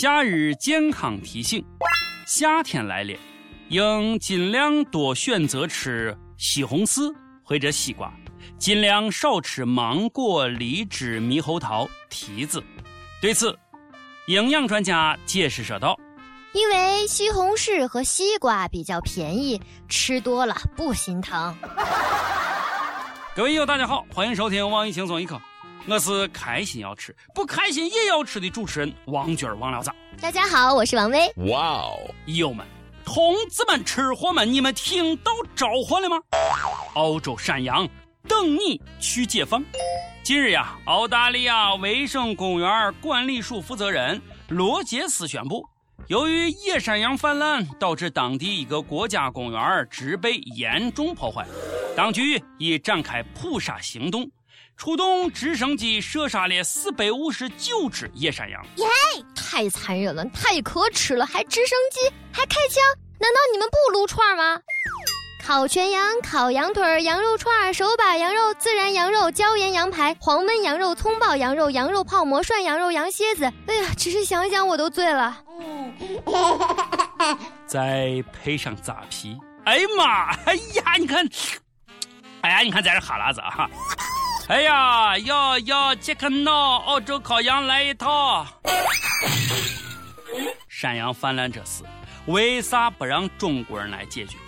夏日健康提醒：夏天来了，应尽量多选择吃西红柿或者西瓜，尽量少吃芒果、荔枝、猕猴桃、提子。对此，营养专家解释说道：“因为西红柿和西瓜比较便宜，吃多了不心疼。”各位友，大家好，欢迎收听网易轻松一刻。我是开心要吃，不开心也要吃的主持人王军王聊子。大家好，我是王威。哇哦，友们、同志们、吃货们，你们听到召唤了吗？澳洲山羊等你去解放。近日呀，澳大利亚卫生公园管理署负责人罗杰斯宣布，由于野山羊泛滥，导致当地一个国家公园植被严重破坏，当局已展开扑杀行动。出动直升机射杀了四百五十九只野山羊，耶！太残忍了，太可耻了，还直升机，还开枪？难道你们不撸串吗？烤全羊、烤羊腿、羊肉串、手把羊肉、孜然羊肉、椒盐羊排、黄焖羊肉、葱爆羊肉、羊肉泡馍、涮羊肉、羊蝎子。哎呀，只是想想我都醉了。再配上扎皮，哎呀妈！哎呀，你看，哎呀，你看在这哈喇子哈。哎呀，要要杰克闹澳洲烤羊来一套。山羊泛滥这事，为啥不让中国人来解决？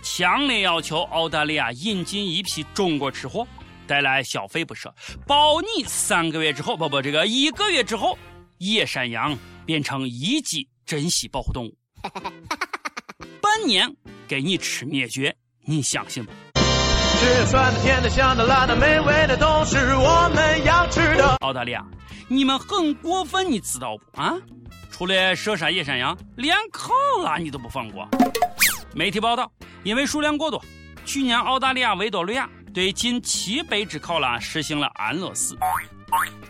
强烈要求澳大利亚引进一批中国吃货，带来消费不说，保你三个月之后，不不，这个一个月之后，野山羊变成一级珍稀保护动物。半年给你吃灭绝，你相信不？吃酸的、甜的、香的、辣的、美味的，都是我们要吃的。澳大利亚，你们很过分，你知道不？啊，除了射杀野山羊，连考拉你都不放过。媒体报道，因为数量过多，去年澳大利亚维多利亚对近七百只考拉实行了安乐死。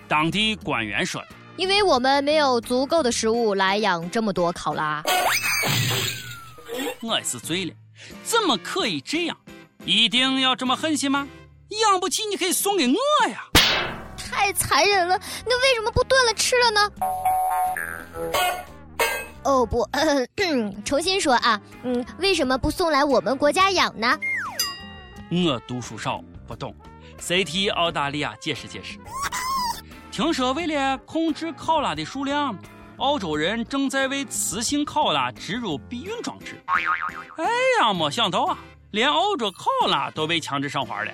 当地官员说：“因为我们没有足够的食物来养这么多考拉。”我也是醉了，怎么可以这样？一定要这么狠心吗？养不起你可以送给我呀！太残忍了，那为什么不炖了吃了呢？哦不，重新说啊，嗯，为什么不送来我们国家养呢？我读书少，不懂，谁替澳大利亚解释解释？听说为了控制考拉的数量，澳洲人正在为雌性考拉植入避孕装置。哎呀，没想到啊！连澳洲考拉都被强制上环了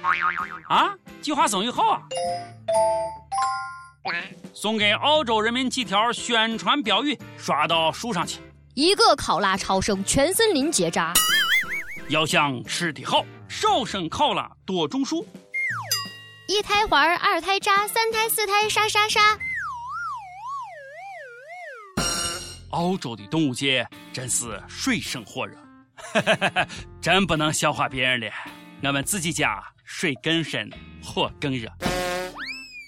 啊！计划生育好啊！送给澳洲人民几条宣传标语，刷到树上去。一个考拉超生，全森林结扎。要想吃的好，少生考拉，多种树。一胎环，二胎扎，三胎四胎杀杀杀。澳洲的动物界真是水深火热。真不能笑话别人了，我们自己家水更深，火更热。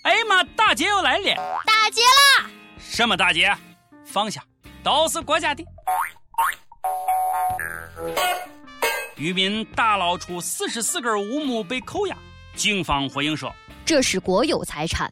哎呀妈，大姐又来了！大姐啦！什么大姐？放下，都是国家的。渔民打捞出四十四根乌木被扣押，警方回应说这是国有财产。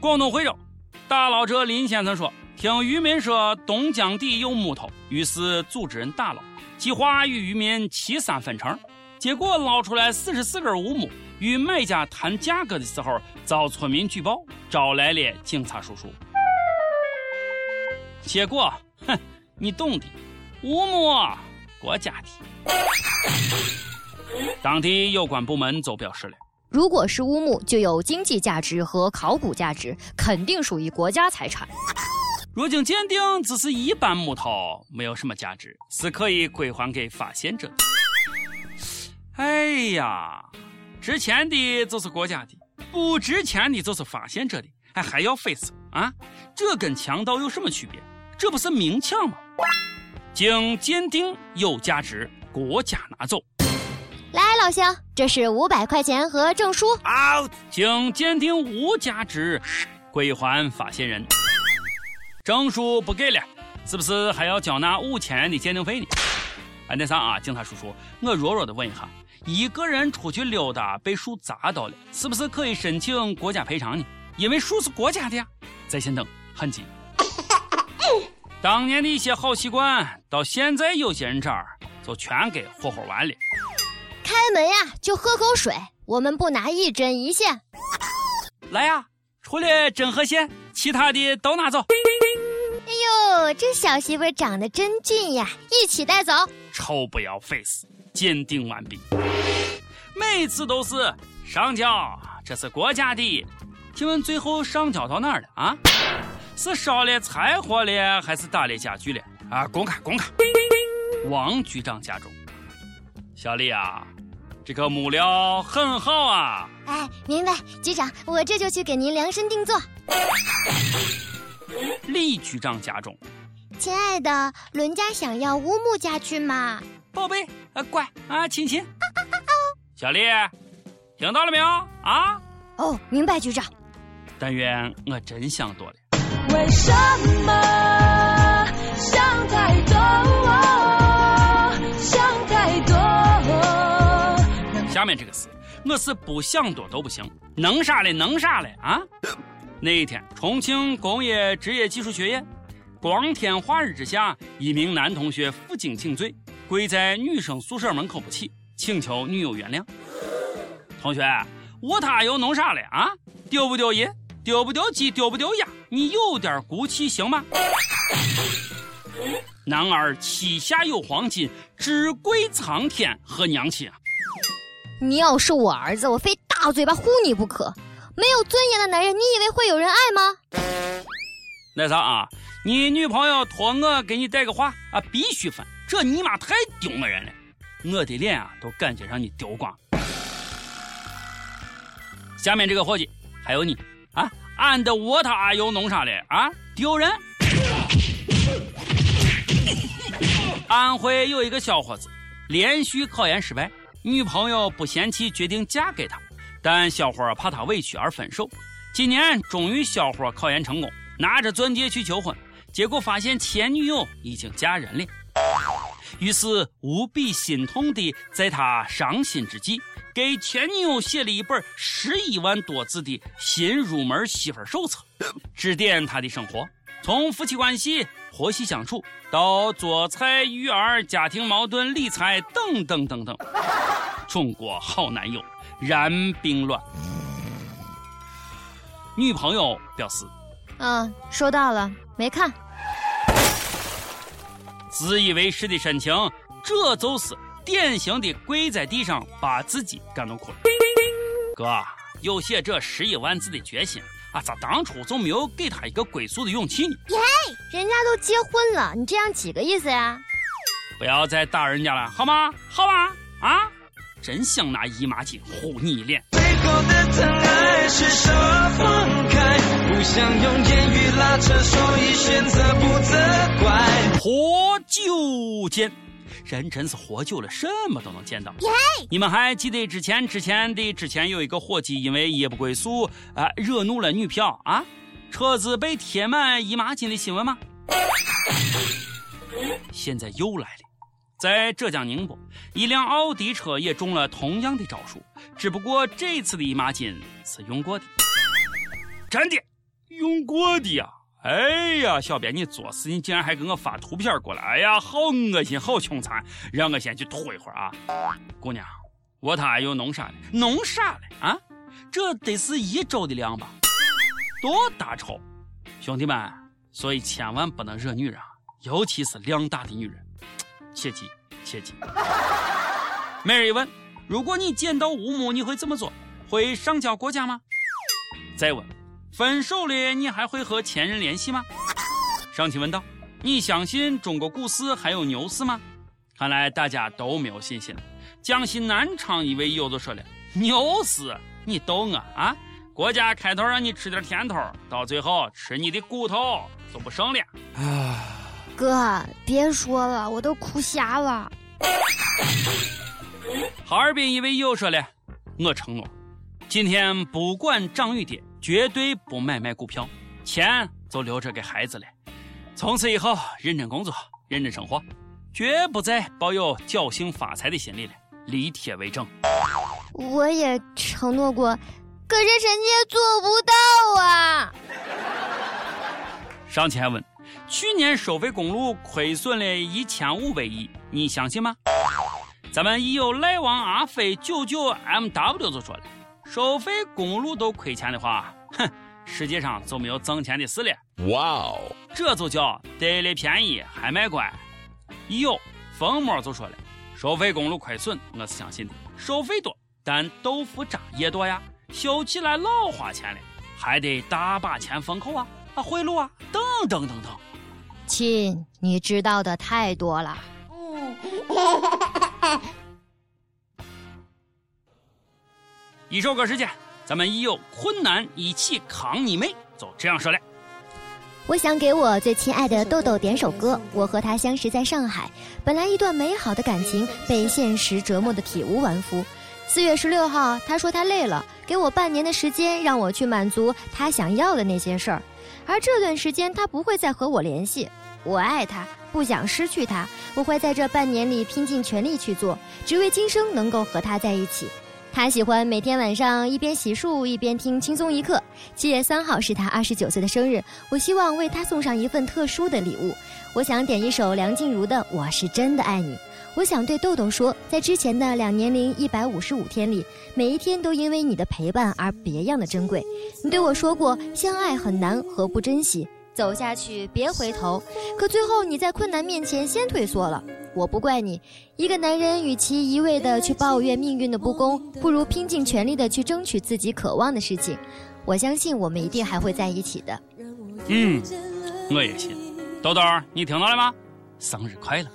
广东惠州，打捞者林先生说，听渔民说东江底有木头，于是组织人打捞。计划与渔民七三分成，结果捞出来四十四根乌木，与买家谈价格的时候遭村民举报，招来了警察叔叔。结果，哼，你懂的，乌木国家的。当地有关部门就表示了，如果是乌木，就有经济价值和考古价值，肯定属于国家财产。如经鉴定，只是一般木头，没有什么价值，是可以归还给发现者的。哎呀，值钱的就是国家的，不值钱的就是发现者的，还还要费事啊？这跟强盗有什么区别？这不是明抢吗？经鉴定有价值，国家拿走。来，老乡，这是五百块钱和证书。好，经鉴定无价值，归还发现人。证书不给了，是不是还要交纳五千元的鉴定费呢？哎，那啥啊，警察叔叔，我弱弱的问一下，一个人出去溜达被树砸到了，是不是可以申请国家赔偿呢？因为树是国家的呀。在线等，很急。当年的一些好习惯，到现在有些人这儿就全给霍霍完了。开门呀，就喝口水，我们不拿一针一线。来呀，除了针和线，其他的都拿走。哎呦，这小媳妇长得真俊呀，一起带走。臭不要 face，鉴定完毕。每次都是上交，这是国家的。请问最后上交到哪儿了啊？是烧了柴火了，还是打了家具了？啊，公开公开。王局长家中，小李啊，这个木料很好啊。哎，明白，局长，我这就去给您量身定做。李局长家中，亲爱的，伦家想要乌木家具吗？宝贝，啊乖啊，亲亲。小丽，听到了没有啊？哦，明白，局长。但愿我真想多了。为什么想太多？想太多。下面这个事，我是不想多都不行，能啥嘞？能啥嘞？啊？那一天，重庆工业职业技术学院，光天化日之下，一名男同学负荆请罪，跪在女生宿舍门口不起，请求女友原谅。同学，我他又弄啥了啊？丢不丢人？丢不丢鸡？丢不丢鸭？你有点骨气行吗？男儿膝下有黄金，只跪苍天和娘亲啊！你要是我儿子，我非大嘴巴呼你不可。没有尊严的男人，你以为会有人爱吗？那啥啊，你女朋友托我给你带个话啊，必须分，这尼玛太丢我人了，我的脸啊都感觉让你丢光。下面这个伙计，还有你啊，俺的窝他又弄啥嘞啊？丢人！安徽有一个小伙子，连续考研失败，女朋友不嫌弃，决定嫁给他。但小伙怕他委屈而分手。今年终于小伙考研成功，拿着钻戒去求婚，结果发现前女友已经嫁人了。于是无比心痛的在他伤心之际，给前女友写了一本十一万多字的新入门媳妇手册，指点她的生活，从夫妻关系、婆媳相处到做菜、育儿、家庭矛盾、理财等等等等。中国好男友。然并卵。女朋友表示：“嗯，收到了，没看。”自以为是的深情，这就是典型的跪在地上把自己感动哭了。哥，有写这十一万字的决心啊，咋当初就没有给他一个归宿的勇气呢？耶，人家都结婚了，你这样几个意思呀？不要再打人家了，好吗？好吗？啊？真想拿姨妈巾呼你一脸。最后的疼爱是说放开，不想用言语拉扯，所以选择不责怪。活久见，人真是活久了，什么都能见到。你们还记得之前之前的之前有一个伙计因为夜不归宿啊，惹怒了女票啊，车子被贴满姨妈巾的新闻吗？现在又来了。在浙江宁波，一辆奥迪车也中了同样的招数，只不过这次的姨妈巾是用过的，真的用过的呀！哎呀，小编你作死，你竟然还给我发图片过来！哎呀，好恶心，好凶残，让我先去吐一会儿啊！姑娘，我他又弄啥了？弄啥了啊？这得是一周的量吧？多大仇？兄弟们，所以千万不能惹女人啊，尤其是量大的女人。切记，切记。每日一问：如果你捡到乌木，你会怎么做？会上交国家吗？再问：分手了，你还会和前任联系吗？上期问道：你相信中国股市还有牛市吗？看来大家都没有信心了。江西南昌一位友就说了：牛市，你逗我啊？国家开头让你吃点甜头，到最后吃你的骨头就不剩了。啊。哥，别说了，我都哭瞎了。哈尔滨一位友说了：“我承诺，今天不管涨与跌，绝对不买卖股票，钱就留着给孩子了。从此以后，认真工作，认真生活，绝不再抱有侥幸发财的心理了，立铁为证。”我也承诺过，可是臣妾做不到啊。上前问。去年收费公路亏损了一千五百亿，你相信吗？咱们已有来往阿飞九九 MW 就说了，收费公路都亏钱的话，哼，世界上就没有挣钱的事了。哇哦，这就叫得了便宜还卖乖。已有冯某就说了，收费公路亏损，我是相信的。收费多，但豆腐渣也多呀，修起来老花钱了，还得大把钱封口啊。啊，贿赂啊，等等等等。亲，你知道的太多了。一首歌时间，咱们一有困难一起扛你妹，就这样说的。我想给我最亲爱的豆豆点首歌。我和他相识在上海，本来一段美好的感情被现实折磨的体无完肤。四月十六号，他说他累了，给我半年的时间，让我去满足他想要的那些事儿。而这段时间，他不会再和我联系。我爱他，不想失去他。我会在这半年里拼尽全力去做，只为今生能够和他在一起。他喜欢每天晚上一边洗漱一边听轻松一刻。七月三号是他二十九岁的生日，我希望为他送上一份特殊的礼物。我想点一首梁静茹的《我是真的爱你》。我想对豆豆说，在之前的两年零一百五十五天里，每一天都因为你的陪伴而别样的珍贵。你对我说过，相爱很难，何不珍惜？走下去，别回头。可最后你在困难面前先退缩了。我不怪你。一个男人与其一味的去抱怨命运的不公，不如拼尽全力的去争取自己渴望的事情。我相信我们一定还会在一起的。嗯，我也信。豆豆，你听到了吗？生日快乐！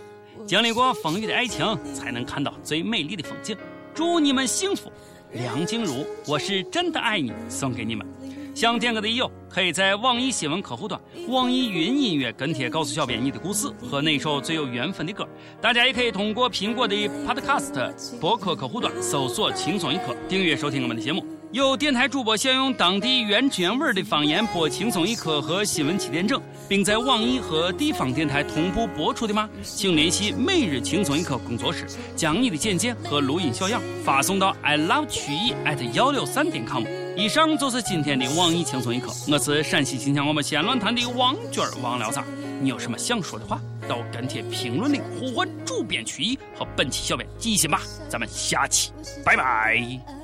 经历过风雨的爱情，才能看到最美丽的风景。祝你们幸福，梁静茹，我是真的爱你，送给你们。想点歌的友，可以在网易新闻客户端、网易云音乐跟帖告诉小编你的故事和那首最有缘分的歌。大家也可以通过苹果的 Podcast 播客客户端搜索“轻松一刻”，订阅收听我们的节目。有电台主播想用当地原汁原味的方言播《轻松一刻》和新闻七点整，并在网易和地方电台同步播出的吗？请联系每日轻松一刻工作室，将你的简介和录音小样发送到 i love 曲艺 at 幺六三点 com。以上就是今天的网易轻松一刻，我是陕西秦腔我们县论坛的王娟王聊啥？你有什么想说的话，到跟帖评论里呼唤主编曲艺和本期小编记心吧。咱们下期拜拜。